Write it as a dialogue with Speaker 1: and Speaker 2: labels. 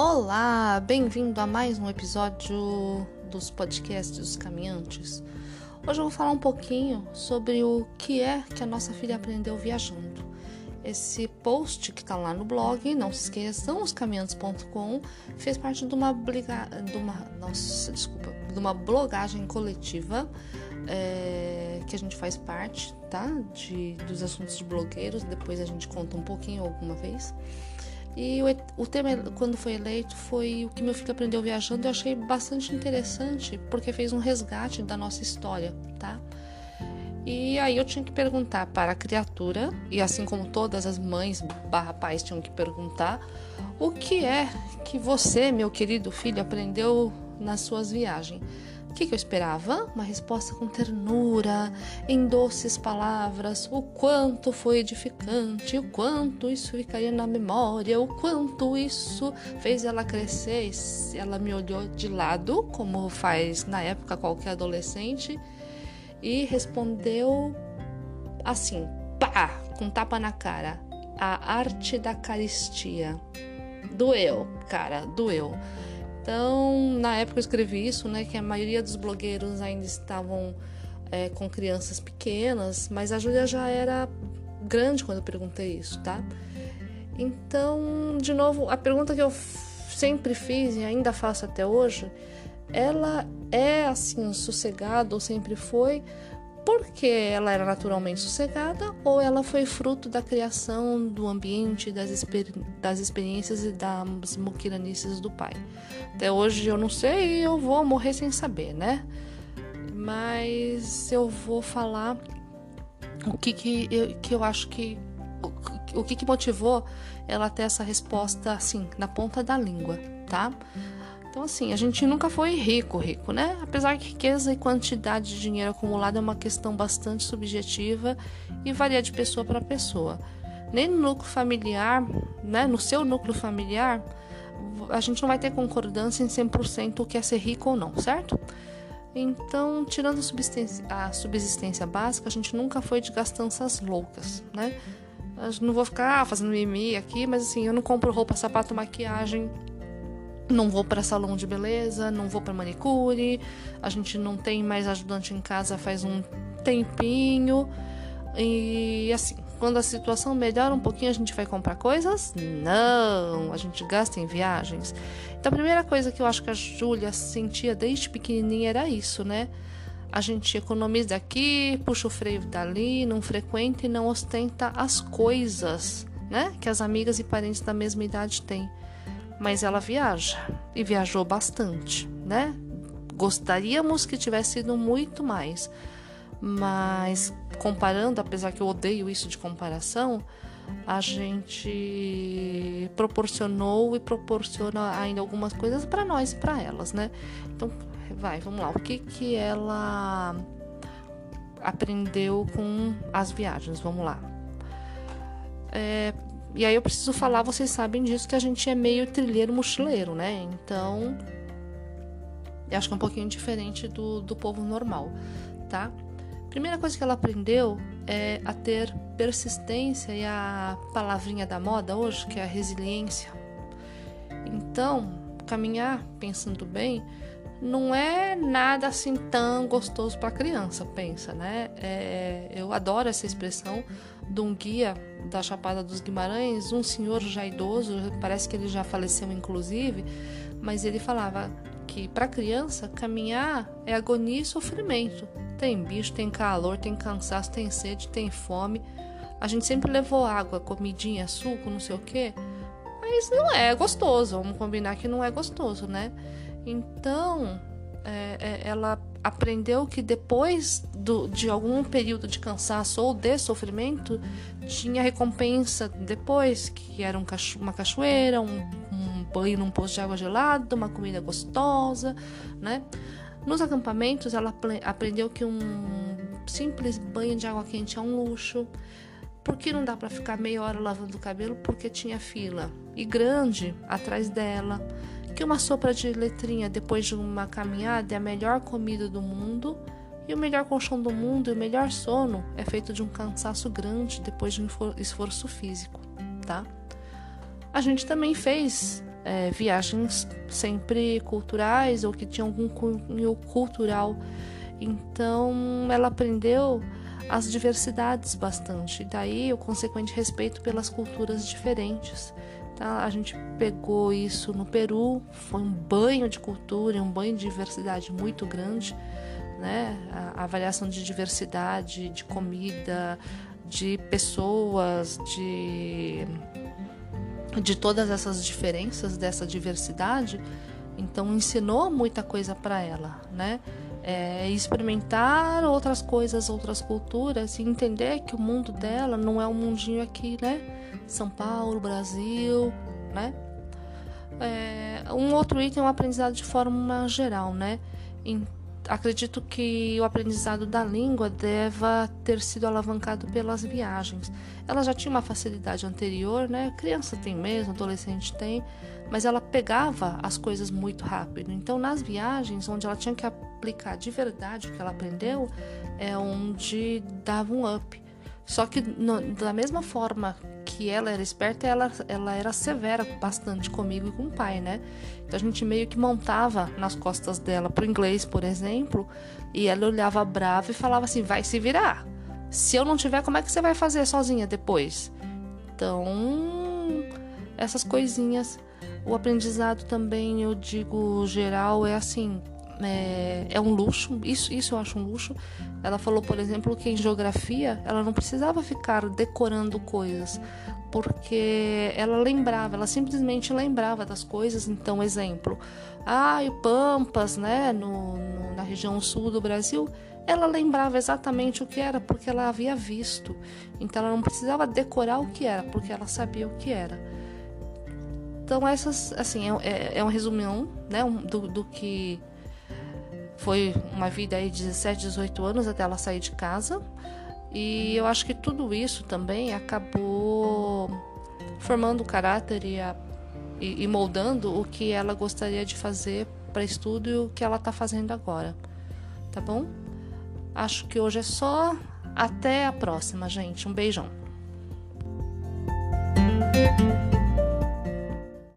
Speaker 1: Olá, bem-vindo a mais um episódio dos podcasts dos caminhantes. Hoje eu vou falar um pouquinho sobre o que é que a nossa filha aprendeu viajando. Esse post que está lá no blog, não se esqueçam, oscaminhantes.com, fez parte de uma, de uma, nossa, desculpa, de uma blogagem coletiva é, que a gente faz parte, tá? De, dos assuntos de blogueiros. Depois a gente conta um pouquinho alguma vez. E o, o tema, quando foi eleito, foi o que meu filho aprendeu viajando. Eu achei bastante interessante, porque fez um resgate da nossa história, tá? E aí eu tinha que perguntar para a criatura, e assim como todas as mães barra pais tinham que perguntar, o que é que você, meu querido filho, aprendeu nas suas viagens? O que, que eu esperava? Uma resposta com ternura, em doces palavras, o quanto foi edificante, o quanto isso ficaria na memória, o quanto isso fez ela crescer. Ela me olhou de lado, como faz na época qualquer adolescente, e respondeu assim, pá, com tapa na cara. A arte da caristia. Doeu, cara, doeu. Então, na época eu escrevi isso, né, que a maioria dos blogueiros ainda estavam é, com crianças pequenas, mas a Júlia já era grande quando eu perguntei isso, tá? Então, de novo, a pergunta que eu sempre fiz e ainda faço até hoje, ela é assim sossegada ou sempre foi porque ela era naturalmente sossegada ou ela foi fruto da criação do ambiente, das, exper das experiências e das muquiranices do pai. Até hoje eu não sei e eu vou morrer sem saber, né? Mas eu vou falar o que, que, eu, que eu acho que. O, o que, que motivou ela ter essa resposta assim, na ponta da língua, tá? Então, assim, a gente nunca foi rico, rico, né? Apesar que riqueza e quantidade de dinheiro acumulado é uma questão bastante subjetiva e varia de pessoa para pessoa. Nem no núcleo familiar, né? No seu núcleo familiar, a gente não vai ter concordância em 100% o que é ser rico ou não, certo? Então, tirando a subsistência, a subsistência básica, a gente nunca foi de gastanças loucas, né? Eu não vou ficar fazendo mimimi aqui, mas assim, eu não compro roupa, sapato, maquiagem não vou para salão de beleza, não vou para manicure, a gente não tem mais ajudante em casa faz um tempinho. E assim, quando a situação melhora um pouquinho, a gente vai comprar coisas? Não, a gente gasta em viagens. Então a primeira coisa que eu acho que a Júlia sentia desde pequenininha era isso, né? A gente economiza aqui, puxa o freio dali, não frequenta e não ostenta as coisas, né? Que as amigas e parentes da mesma idade têm mas ela viaja e viajou bastante, né? Gostaríamos que tivesse sido muito mais, mas comparando, apesar que eu odeio isso de comparação, a gente proporcionou e proporciona ainda algumas coisas para nós e para elas, né? Então, vai, vamos lá. O que que ela aprendeu com as viagens? Vamos lá. É, e aí eu preciso falar, vocês sabem disso, que a gente é meio trilheiro mochileiro, né? Então, eu acho que é um pouquinho diferente do, do povo normal, tá? Primeira coisa que ela aprendeu é a ter persistência e a palavrinha da moda hoje, que é a resiliência. Então, caminhar pensando bem não é nada assim tão gostoso para criança, pensa, né? É, eu adoro essa expressão de um guia da Chapada dos Guimarães, um senhor já idoso, parece que ele já faleceu inclusive, mas ele falava que para criança caminhar é agonia e sofrimento. Tem bicho, tem calor, tem cansaço, tem sede, tem fome. A gente sempre levou água, comidinha, suco, não sei o quê, mas não é gostoso. Vamos combinar que não é gostoso, né? Então, é, é, ela aprendeu que depois do, de algum período de cansaço ou de sofrimento, tinha recompensa depois, que era um cacho, uma cachoeira, um, um banho num poço de água gelada, uma comida gostosa, né? Nos acampamentos, ela aprendeu que um simples banho de água quente é um luxo. Por que não dá para ficar meia hora lavando o cabelo? Porque tinha fila e grande atrás dela que uma sopa de letrinha depois de uma caminhada é a melhor comida do mundo e o melhor colchão do mundo e o melhor sono é feito de um cansaço grande depois de um esforço físico, tá? A gente também fez é, viagens sempre culturais ou que tinham algum cunho cultural. Então ela aprendeu as diversidades bastante, daí o consequente respeito pelas culturas diferentes. Tá? A gente pegou isso no Peru, foi um banho de cultura, um banho de diversidade muito grande, né? A avaliação de diversidade, de comida, de pessoas, de de todas essas diferenças dessa diversidade, então ensinou muita coisa para ela, né? É, experimentar outras coisas, outras culturas e entender que o mundo dela não é um mundinho aqui, né? São Paulo, Brasil, né? É, um outro item é o aprendizado de forma geral, né? acredito que o aprendizado da língua deva ter sido alavancado pelas viagens. Ela já tinha uma facilidade anterior, né? Criança tem mesmo, adolescente tem, mas ela pegava as coisas muito rápido. Então, nas viagens, onde ela tinha que aplicar de verdade o que ela aprendeu, é onde dava um up. Só que no, da mesma forma que ela era esperta, ela, ela era severa bastante comigo e com o pai, né? Então a gente meio que montava nas costas dela pro inglês, por exemplo, e ela olhava brava e falava assim: vai se virar. Se eu não tiver, como é que você vai fazer sozinha depois? Então, essas coisinhas. O aprendizado também, eu digo geral, é assim: é, é, um luxo, isso, isso eu acho um luxo. Ela falou, por exemplo, que em geografia ela não precisava ficar decorando coisas, porque ela lembrava, ela simplesmente lembrava das coisas. Então, exemplo, ah, o Pampas, né, no, no, na região sul do Brasil, ela lembrava exatamente o que era, porque ela havia visto. Então, ela não precisava decorar o que era, porque ela sabia o que era. Então, essas, assim, é, é, é um resumão, né, do, do que foi uma vida aí de 17, 18 anos até ela sair de casa. E eu acho que tudo isso também acabou formando o caráter e, a, e, e moldando o que ela gostaria de fazer para estudo e o que ela está fazendo agora. Tá bom? Acho que hoje é só. Até a próxima, gente. Um beijão.